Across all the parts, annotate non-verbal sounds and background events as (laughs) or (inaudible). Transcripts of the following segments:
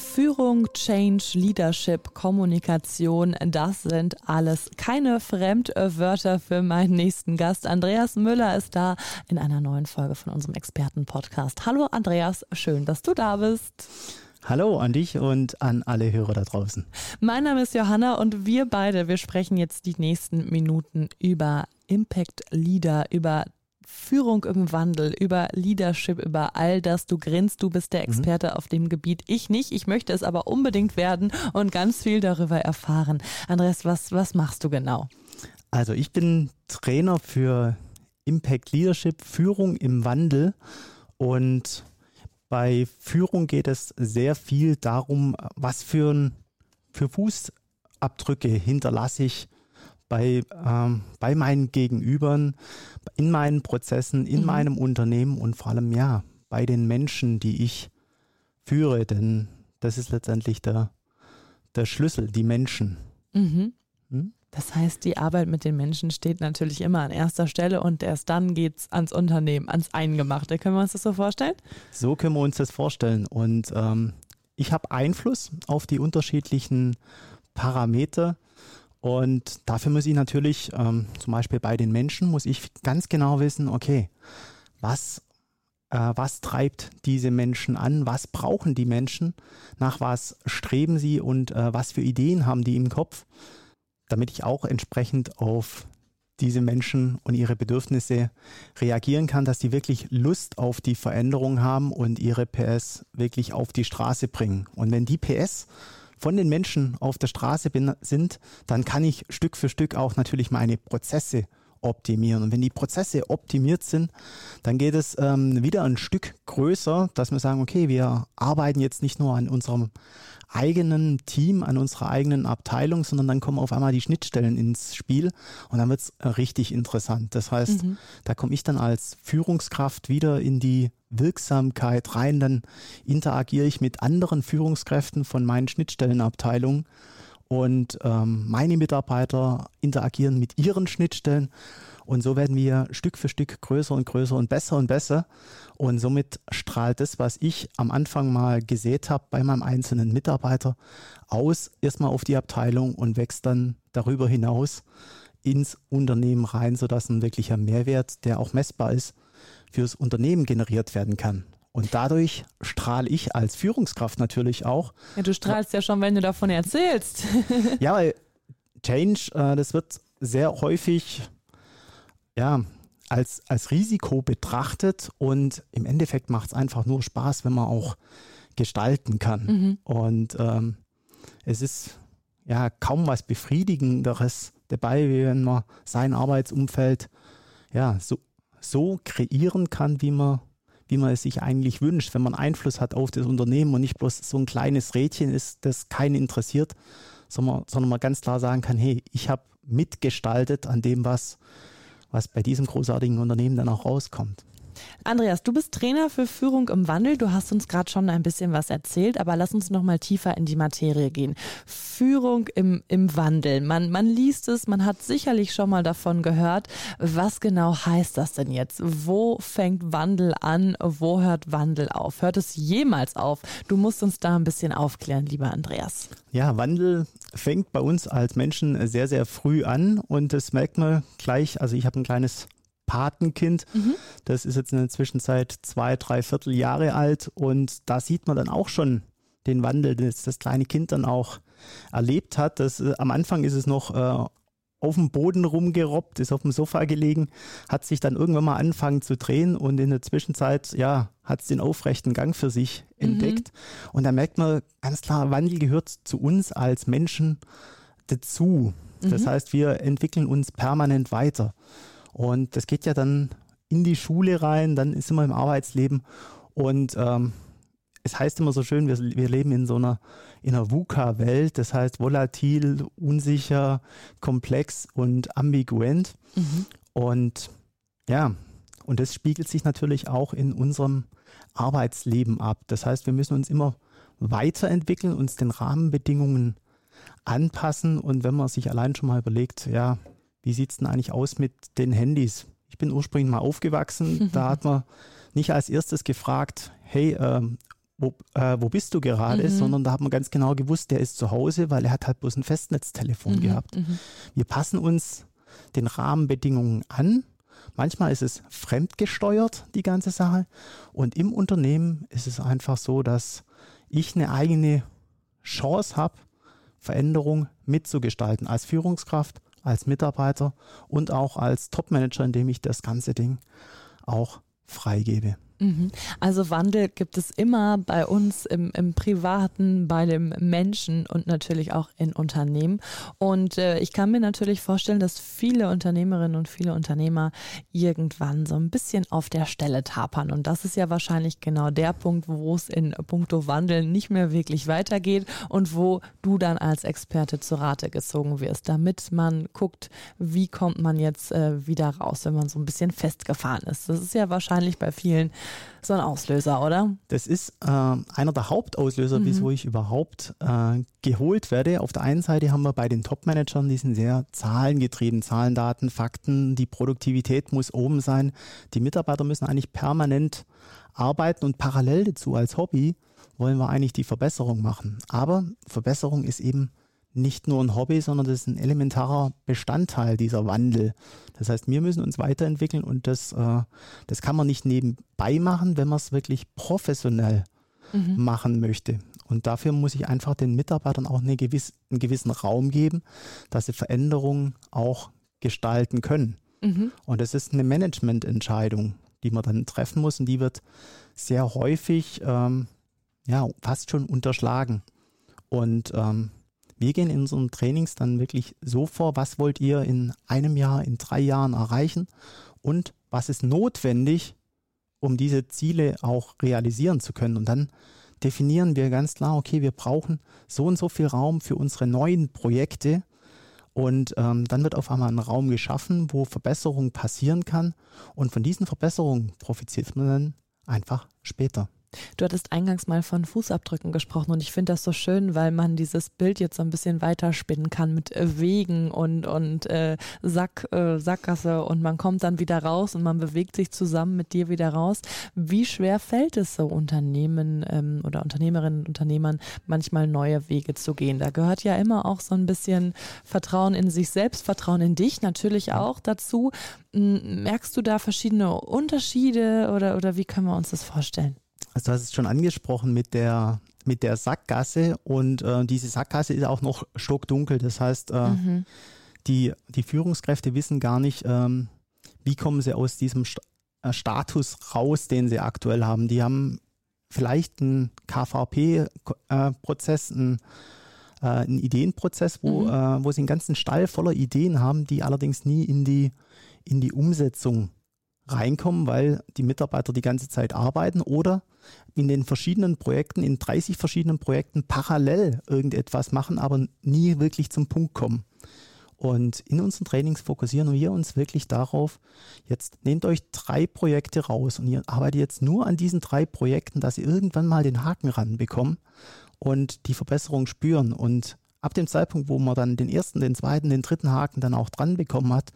Führung, Change, Leadership, Kommunikation, das sind alles keine Fremdwörter für meinen nächsten Gast. Andreas Müller ist da in einer neuen Folge von unserem Expertenpodcast. Hallo Andreas, schön, dass du da bist. Hallo an dich und an alle Hörer da draußen. Mein Name ist Johanna und wir beide, wir sprechen jetzt die nächsten Minuten über Impact Leader, über Führung im Wandel, über Leadership, über all das. Du grinst, du bist der mhm. Experte mhm. auf dem Gebiet. Ich nicht. Ich möchte es aber unbedingt werden und ganz viel darüber erfahren. Andreas, was, was machst du genau? Also ich bin Trainer für Impact Leadership, Führung im Wandel und bei Führung geht es sehr viel darum, was für, für Fußabdrücke hinterlasse ich bei, ähm, bei meinen Gegenübern, in meinen Prozessen, in mhm. meinem Unternehmen und vor allem ja, bei den Menschen, die ich führe. Denn das ist letztendlich der, der Schlüssel, die Menschen. Mhm. Hm? Das heißt, die Arbeit mit den Menschen steht natürlich immer an erster Stelle und erst dann geht es ans Unternehmen, ans Eingemachte. Können wir uns das so vorstellen? So können wir uns das vorstellen. Und ähm, ich habe Einfluss auf die unterschiedlichen Parameter und dafür muss ich natürlich, ähm, zum Beispiel bei den Menschen, muss ich ganz genau wissen, okay, was, äh, was treibt diese Menschen an, was brauchen die Menschen, nach was streben sie? Und äh, was für Ideen haben die im Kopf, damit ich auch entsprechend auf diese Menschen und ihre Bedürfnisse reagieren kann, dass die wirklich Lust auf die Veränderung haben und ihre PS wirklich auf die Straße bringen. Und wenn die PS von den Menschen auf der Straße bin, sind, dann kann ich Stück für Stück auch natürlich meine Prozesse optimieren. Und wenn die Prozesse optimiert sind, dann geht es ähm, wieder ein Stück größer, dass wir sagen, okay, wir arbeiten jetzt nicht nur an unserem eigenen Team, an unserer eigenen Abteilung, sondern dann kommen auf einmal die Schnittstellen ins Spiel und dann wird es äh, richtig interessant. Das heißt, mhm. da komme ich dann als Führungskraft wieder in die Wirksamkeit rein, dann interagiere ich mit anderen Führungskräften von meinen Schnittstellenabteilungen und ähm, meine Mitarbeiter interagieren mit ihren Schnittstellen und so werden wir Stück für Stück größer und größer und besser und besser und somit strahlt das, was ich am Anfang mal gesät habe bei meinem einzelnen Mitarbeiter aus, erstmal auf die Abteilung und wächst dann darüber hinaus ins Unternehmen rein, sodass ein wirklicher Mehrwert, der auch messbar ist, fürs Unternehmen generiert werden kann. Und dadurch strahle ich als Führungskraft natürlich auch. Ja, du strahlst ja schon, wenn du davon erzählst. (laughs) ja, weil Change, äh, das wird sehr häufig ja, als, als Risiko betrachtet und im Endeffekt macht es einfach nur Spaß, wenn man auch gestalten kann. Mhm. Und ähm, es ist ja kaum was Befriedigenderes dabei, wie wenn man sein Arbeitsumfeld ja so, so kreieren kann, wie man wie man es sich eigentlich wünscht, wenn man Einfluss hat auf das Unternehmen und nicht bloß so ein kleines Rädchen ist, das keinen interessiert, sondern, sondern man ganz klar sagen kann, hey, ich habe mitgestaltet an dem, was, was bei diesem großartigen Unternehmen dann auch rauskommt. Andreas, du bist Trainer für Führung im Wandel. Du hast uns gerade schon ein bisschen was erzählt, aber lass uns noch mal tiefer in die Materie gehen. Führung im, im Wandel. Man, man liest es, man hat sicherlich schon mal davon gehört. Was genau heißt das denn jetzt? Wo fängt Wandel an? Wo hört Wandel auf? Hört es jemals auf? Du musst uns da ein bisschen aufklären, lieber Andreas. Ja, Wandel fängt bei uns als Menschen sehr, sehr früh an und das merkt man gleich. Also ich habe ein kleines Patenkind. Mhm. Das ist jetzt in der Zwischenzeit zwei, drei Vierteljahre alt und da sieht man dann auch schon den Wandel, den das kleine Kind dann auch erlebt hat. Das, äh, am Anfang ist es noch äh, auf dem Boden rumgerobbt, ist auf dem Sofa gelegen, hat sich dann irgendwann mal angefangen zu drehen und in der Zwischenzeit, ja, hat es den aufrechten Gang für sich mhm. entdeckt. Und da merkt man ganz klar, Wandel gehört zu uns als Menschen dazu. Das mhm. heißt, wir entwickeln uns permanent weiter. Und das geht ja dann in die Schule rein, dann ist immer im Arbeitsleben. Und ähm, es heißt immer so schön, wir, wir leben in so einer, in einer VUCA-Welt, das heißt volatil, unsicher, komplex und ambiguent. Mhm. Und Ja, und das spiegelt sich natürlich auch in unserem Arbeitsleben ab. Das heißt, wir müssen uns immer weiterentwickeln, uns den Rahmenbedingungen anpassen. Und wenn man sich allein schon mal überlegt, ja, wie sieht es denn eigentlich aus mit den Handys? Ich bin ursprünglich mal aufgewachsen, (laughs) da hat man nicht als erstes gefragt, hey, ähm, wo, äh, wo bist du gerade, mhm. sondern da hat man ganz genau gewusst, der ist zu Hause, weil er hat halt bloß ein Festnetztelefon mhm, gehabt. Mhm. Wir passen uns den Rahmenbedingungen an Manchmal ist es fremdgesteuert, die ganze Sache. Und im Unternehmen ist es einfach so, dass ich eine eigene Chance habe, Veränderung mitzugestalten als Führungskraft, als Mitarbeiter und auch als Topmanager, indem ich das ganze Ding auch freigebe. Mhm. Also Wandel gibt es immer bei uns im, im Privaten, bei dem Menschen und natürlich auch in Unternehmen. Und äh, ich kann mir natürlich vorstellen, dass viele Unternehmerinnen und viele Unternehmer irgendwann so ein bisschen auf der Stelle tapern. Und das ist ja wahrscheinlich genau der Punkt, wo es in puncto Wandel nicht mehr wirklich weitergeht und wo du dann als Experte zu Rate gezogen wirst, damit man guckt, wie kommt man jetzt äh, wieder raus, wenn man so ein bisschen festgefahren ist. Das ist ja wahrscheinlich bei vielen so ein Auslöser, oder? Das ist äh, einer der Hauptauslöser, mhm. wieso ich überhaupt äh, geholt werde. Auf der einen Seite haben wir bei den Top-Managern, die sind sehr zahlengetrieben, Zahlen, Daten, Fakten, die Produktivität muss oben sein. Die Mitarbeiter müssen eigentlich permanent arbeiten und parallel dazu als Hobby wollen wir eigentlich die Verbesserung machen. Aber Verbesserung ist eben nicht nur ein Hobby, sondern das ist ein elementarer Bestandteil dieser Wandel. Das heißt, wir müssen uns weiterentwickeln und das, äh, das kann man nicht nebenbei machen, wenn man es wirklich professionell mhm. machen möchte. Und dafür muss ich einfach den Mitarbeitern auch eine gewiss, einen gewissen Raum geben, dass sie Veränderungen auch gestalten können. Mhm. Und das ist eine Managemententscheidung, die man dann treffen muss und die wird sehr häufig ähm, ja, fast schon unterschlagen. Und ähm, wir gehen in unseren Trainings dann wirklich so vor, was wollt ihr in einem Jahr, in drei Jahren erreichen und was ist notwendig, um diese Ziele auch realisieren zu können. Und dann definieren wir ganz klar, okay, wir brauchen so und so viel Raum für unsere neuen Projekte. Und ähm, dann wird auf einmal ein Raum geschaffen, wo Verbesserung passieren kann. Und von diesen Verbesserungen profitiert man dann einfach später. Du hattest eingangs mal von Fußabdrücken gesprochen und ich finde das so schön, weil man dieses Bild jetzt so ein bisschen weiterspinnen kann mit äh, Wegen und, und äh, Sack, äh, Sackgasse und man kommt dann wieder raus und man bewegt sich zusammen mit dir wieder raus. Wie schwer fällt es so Unternehmen ähm, oder Unternehmerinnen und Unternehmern manchmal neue Wege zu gehen? Da gehört ja immer auch so ein bisschen Vertrauen in sich selbst, Vertrauen in dich natürlich auch dazu. Merkst du da verschiedene Unterschiede oder, oder wie können wir uns das vorstellen? Also du hast es schon angesprochen mit der, mit der Sackgasse und äh, diese Sackgasse ist auch noch stockdunkel. Das heißt, äh, mhm. die, die Führungskräfte wissen gar nicht, ähm, wie kommen sie aus diesem St äh, Status raus, den sie aktuell haben. Die haben vielleicht einen KVP-Prozess, einen, äh, einen Ideenprozess, wo, mhm. Äh, wo sie einen ganzen Stall voller Ideen haben, die allerdings nie in die, in die Umsetzung reinkommen, weil die Mitarbeiter die ganze Zeit arbeiten oder in den verschiedenen Projekten, in 30 verschiedenen Projekten parallel irgendetwas machen, aber nie wirklich zum Punkt kommen. Und in unseren Trainings fokussieren wir uns wirklich darauf, jetzt nehmt euch drei Projekte raus und ihr arbeitet jetzt nur an diesen drei Projekten, dass ihr irgendwann mal den Haken ranbekommen und die Verbesserung spüren. Und ab dem Zeitpunkt, wo man dann den ersten, den zweiten, den dritten Haken dann auch dran bekommen hat,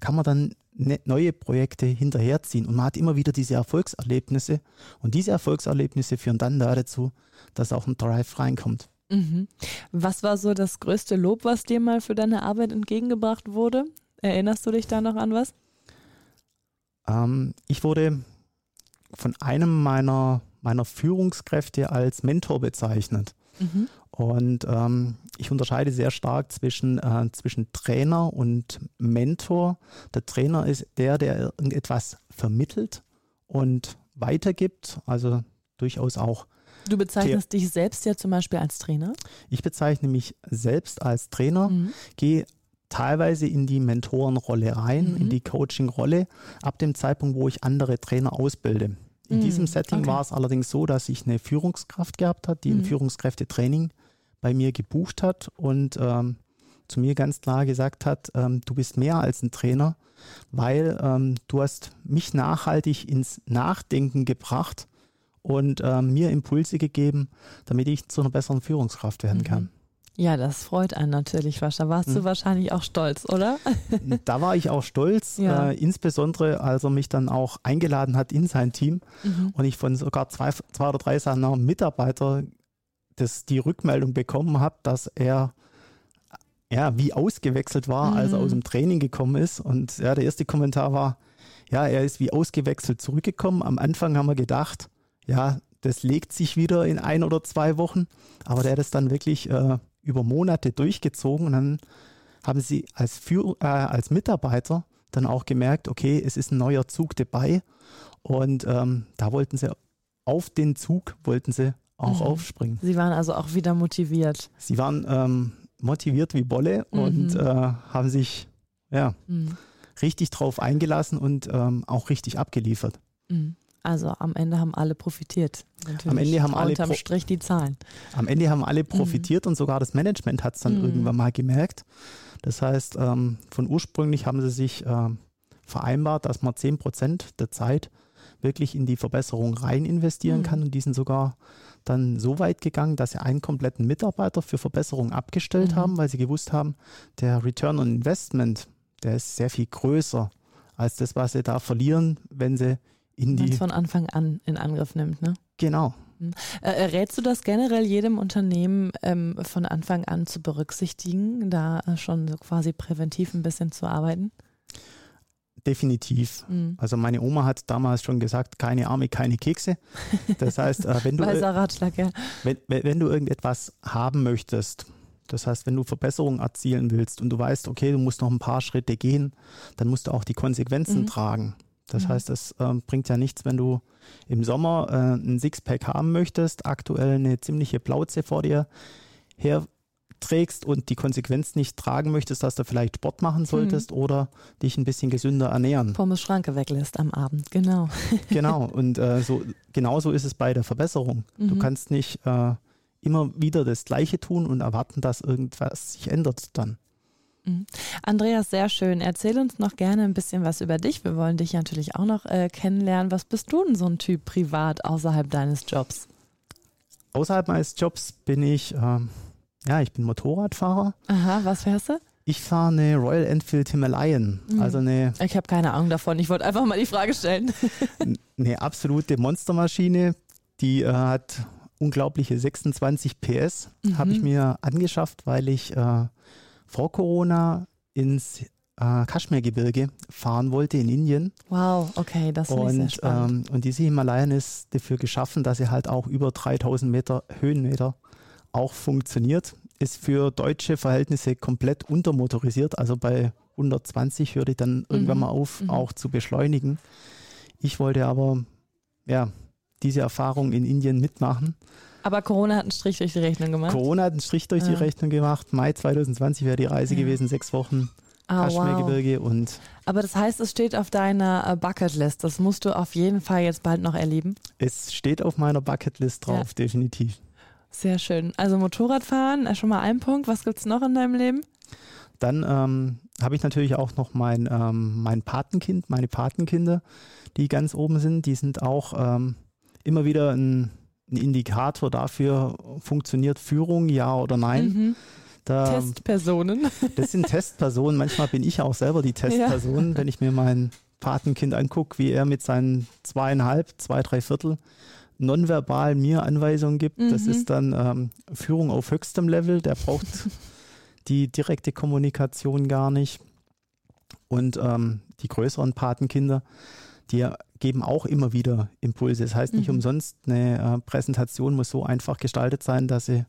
kann man dann neue Projekte hinterherziehen. Und man hat immer wieder diese Erfolgserlebnisse. Und diese Erfolgserlebnisse führen dann dazu, dass auch ein Drive reinkommt. Mhm. Was war so das größte Lob, was dir mal für deine Arbeit entgegengebracht wurde? Erinnerst du dich da noch an was? Ähm, ich wurde von einem meiner, meiner Führungskräfte als Mentor bezeichnet. Mhm. Und ähm, ich unterscheide sehr stark zwischen, äh, zwischen Trainer und Mentor. Der Trainer ist der, der irgendetwas vermittelt und weitergibt, also durchaus auch. Du bezeichnest dich selbst ja zum Beispiel als Trainer? Ich bezeichne mich selbst als Trainer, mhm. gehe teilweise in die Mentorenrolle rein, mhm. in die Coaching-Rolle, ab dem Zeitpunkt, wo ich andere Trainer ausbilde. In mhm. diesem Setting okay. war es allerdings so, dass ich eine Führungskraft gehabt habe, die ein mhm. Führungskräftetraining bei mir gebucht hat und ähm, zu mir ganz klar gesagt hat, ähm, du bist mehr als ein Trainer, weil ähm, du hast mich nachhaltig ins Nachdenken gebracht und ähm, mir Impulse gegeben, damit ich zu einer besseren Führungskraft werden kann. Mhm. Ja, das freut einen natürlich, Da warst mhm. du wahrscheinlich auch stolz, oder? da war ich auch stolz, (laughs) ja. äh, insbesondere als er mich dann auch eingeladen hat in sein Team mhm. und ich von sogar zwei, zwei oder drei seiner Mitarbeiter das, die Rückmeldung bekommen habe, dass er ja, wie ausgewechselt war, mhm. als er aus dem Training gekommen ist. Und ja, der erste Kommentar war, ja, er ist wie ausgewechselt zurückgekommen. Am Anfang haben wir gedacht, ja, das legt sich wieder in ein oder zwei Wochen. Aber der hat es dann wirklich äh, über Monate durchgezogen und dann haben sie als, Führ äh, als Mitarbeiter dann auch gemerkt, okay, es ist ein neuer Zug dabei und ähm, da wollten sie auf den Zug, wollten sie auch mhm. aufspringen. Sie waren also auch wieder motiviert. Sie waren ähm, motiviert wie Bolle mhm. und äh, haben sich ja, mhm. richtig drauf eingelassen und ähm, auch richtig abgeliefert. Mhm. Also am Ende haben alle profitiert. Natürlich. Am Ende haben alle unterm Strich die Zahlen. Am Ende haben alle mhm. profitiert und sogar das Management hat es dann mhm. irgendwann mal gemerkt. Das heißt, ähm, von ursprünglich haben sie sich äh, vereinbart, dass man 10 Prozent der Zeit wirklich in die Verbesserung rein investieren mhm. kann und die sind sogar dann so weit gegangen, dass sie einen kompletten Mitarbeiter für Verbesserung abgestellt mhm. haben, weil sie gewusst haben, der Return on Investment, der ist sehr viel größer als das, was sie da verlieren, wenn sie in die. von Anfang an in Angriff nimmt, ne? Genau. Mhm. Äh, rätst du das generell jedem Unternehmen ähm, von Anfang an zu berücksichtigen, da schon so quasi präventiv ein bisschen zu arbeiten? Definitiv. Mhm. Also meine Oma hat damals schon gesagt, keine Arme, keine Kekse. Das heißt, äh, wenn du, Ratschlag, ja. wenn, wenn du irgendetwas haben möchtest, das heißt, wenn du Verbesserungen erzielen willst und du weißt, okay, du musst noch ein paar Schritte gehen, dann musst du auch die Konsequenzen mhm. tragen. Das mhm. heißt, es äh, bringt ja nichts, wenn du im Sommer äh, ein Sixpack haben möchtest, aktuell eine ziemliche Plauze vor dir herträgst und die Konsequenz nicht tragen möchtest, dass du vielleicht Sport machen mhm. solltest mhm. oder dich ein bisschen gesünder ernähren. Pommes Schranke weglässt am Abend, genau. (laughs) genau, und äh, so, genauso ist es bei der Verbesserung. Mhm. Du kannst nicht äh, immer wieder das Gleiche tun und erwarten, dass irgendwas sich ändert dann. Mhm. Andreas, sehr schön. Erzähl uns noch gerne ein bisschen was über dich. Wir wollen dich natürlich auch noch äh, kennenlernen. Was bist du denn so ein Typ privat außerhalb deines Jobs? Außerhalb meines Jobs bin ich, ähm, ja, ich bin Motorradfahrer. Aha, was fährst du? Ich fahre eine Royal Enfield Himalayan. Mhm. Also eine. Ich habe keine Ahnung davon. Ich wollte einfach mal die Frage stellen. eine absolute Monstermaschine. Die äh, hat unglaubliche 26 PS. Mhm. Habe ich mir angeschafft, weil ich äh, vor Corona ins äh, Kaschmirgebirge fahren wollte in Indien. Wow, okay, das ist sehr spannend. Ähm, und diese Himalayan ist dafür geschaffen, dass sie halt auch über 3000 Meter Höhenmeter auch funktioniert. Ist für deutsche Verhältnisse komplett untermotorisiert, also bei 120 hört die dann irgendwann mhm. mal auf, mhm. auch zu beschleunigen. Ich wollte aber ja diese Erfahrung in Indien mitmachen aber Corona hat einen Strich durch die Rechnung gemacht. Corona hat einen Strich durch ja. die Rechnung gemacht. Mai 2020 wäre die Reise ja. gewesen, sechs Wochen. Ah, Kaschmirgebirge wow. und. Aber das heißt, es steht auf deiner äh, Bucketlist. Das musst du auf jeden Fall jetzt bald noch erleben. Es steht auf meiner Bucketlist drauf, ja. definitiv. Sehr schön. Also Motorradfahren, äh, schon mal ein Punkt. Was gibt es noch in deinem Leben? Dann ähm, habe ich natürlich auch noch mein, ähm, mein Patenkind, meine Patenkinder, die ganz oben sind. Die sind auch ähm, immer wieder ein ein Indikator dafür, funktioniert Führung, ja oder nein. Mhm. Da, Testpersonen. (laughs) Das sind Testpersonen. Manchmal bin ich auch selber die Testperson, ja. wenn ich mir mein Patenkind angucke, wie er mit seinen zweieinhalb, zwei, drei Viertel nonverbal mir Anweisungen gibt. Mhm. Das ist dann ähm, Führung auf höchstem Level. Der braucht (laughs) die direkte Kommunikation gar nicht. Und ähm, die größeren Patenkinder, die geben auch immer wieder Impulse. Das heißt nicht mhm. umsonst, eine äh, Präsentation muss so einfach gestaltet sein, dass sie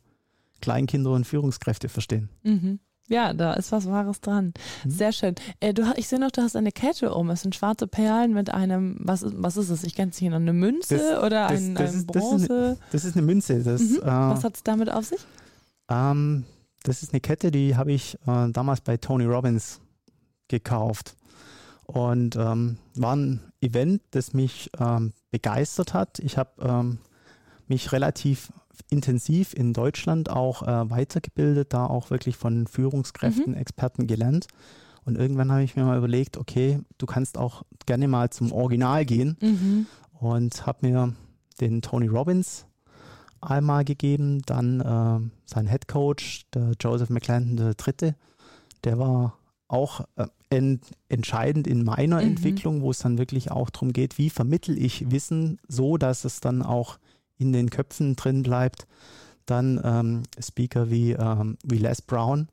Kleinkinder und Führungskräfte verstehen. Mhm. Ja, da ist was Wahres dran. Mhm. Sehr schön. Äh, du, ich sehe noch, du hast eine Kette um. Es sind schwarze Perlen mit einem, was, was ist es? Ich kenne es nicht, eine Münze das, oder das, ein, das ein ist, Bronze? Das ist, das ist, eine Münze. Das, mhm. äh, was hat es damit auf sich? Ähm, das ist eine Kette, die habe ich äh, damals bei Tony Robbins gekauft. Und ähm, war ein Event, das mich ähm, begeistert hat. Ich habe ähm, mich relativ intensiv in Deutschland auch äh, weitergebildet, da auch wirklich von Führungskräften, mhm. Experten gelernt. Und irgendwann habe ich mir mal überlegt, okay, du kannst auch gerne mal zum Original gehen mhm. und habe mir den Tony Robbins einmal gegeben, dann äh, sein Head Coach, der Joseph McClendon III., der war auch äh, ent entscheidend in meiner mhm. Entwicklung, wo es dann wirklich auch darum geht, wie vermittel ich Wissen so, dass es dann auch in den Köpfen drin bleibt. Dann ähm, Speaker wie, ähm, wie Les Brown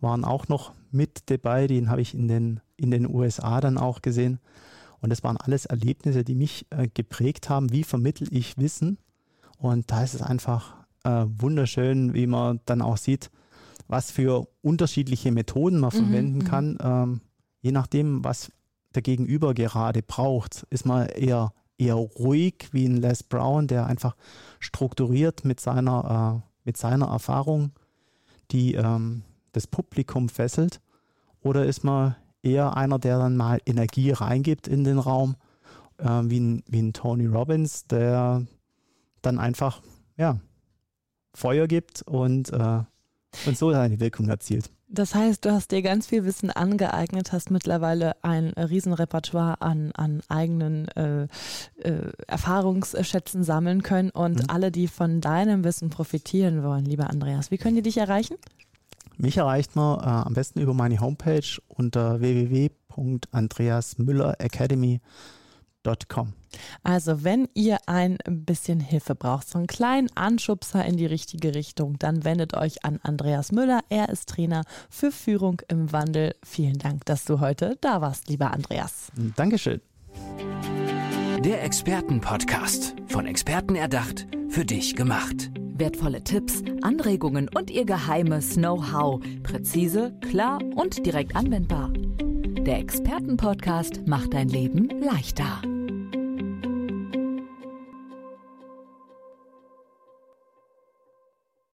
waren auch noch mit dabei, den habe ich in den, in den USA dann auch gesehen. Und das waren alles Erlebnisse, die mich äh, geprägt haben. Wie vermittel ich Wissen? Und da ist es einfach äh, wunderschön, wie man dann auch sieht, was für unterschiedliche Methoden man mhm, verwenden mhm. kann. Ähm, je nachdem, was der Gegenüber gerade braucht, ist man eher, eher ruhig wie ein Les Brown, der einfach strukturiert mit seiner, äh, mit seiner Erfahrung die ähm, das Publikum fesselt. Oder ist man eher einer, der dann mal Energie reingibt in den Raum, äh, wie, ein, wie ein Tony Robbins, der dann einfach ja, Feuer gibt und, äh, und so seine Wirkung erzielt. Das heißt, du hast dir ganz viel Wissen angeeignet, hast mittlerweile ein Riesenrepertoire an, an eigenen äh, äh, Erfahrungsschätzen sammeln können und mhm. alle, die von deinem Wissen profitieren wollen, lieber Andreas, wie können die dich erreichen? Mich erreicht man äh, am besten über meine Homepage unter www.andreasmülleracademy.com also, wenn ihr ein bisschen Hilfe braucht, so einen kleinen Anschubser in die richtige Richtung, dann wendet euch an Andreas Müller. Er ist Trainer für Führung im Wandel. Vielen Dank, dass du heute da warst, lieber Andreas. Dankeschön. Der Expertenpodcast. Von Experten erdacht, für dich gemacht. Wertvolle Tipps, Anregungen und ihr geheimes Know-how. Präzise, klar und direkt anwendbar. Der Expertenpodcast macht dein Leben leichter.